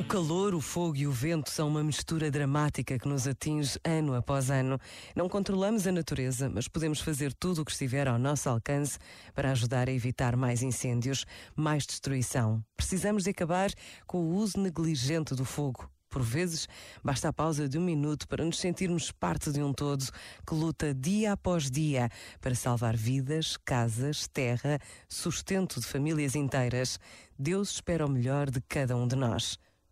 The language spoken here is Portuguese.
O calor, o fogo e o vento são uma mistura dramática que nos atinge ano após ano. Não controlamos a natureza, mas podemos fazer tudo o que estiver ao nosso alcance para ajudar a evitar mais incêndios, mais destruição. Precisamos de acabar com o uso negligente do fogo. Por vezes, basta a pausa de um minuto para nos sentirmos parte de um todo que luta dia após dia para salvar vidas, casas, terra, sustento de famílias inteiras. Deus espera o melhor de cada um de nós.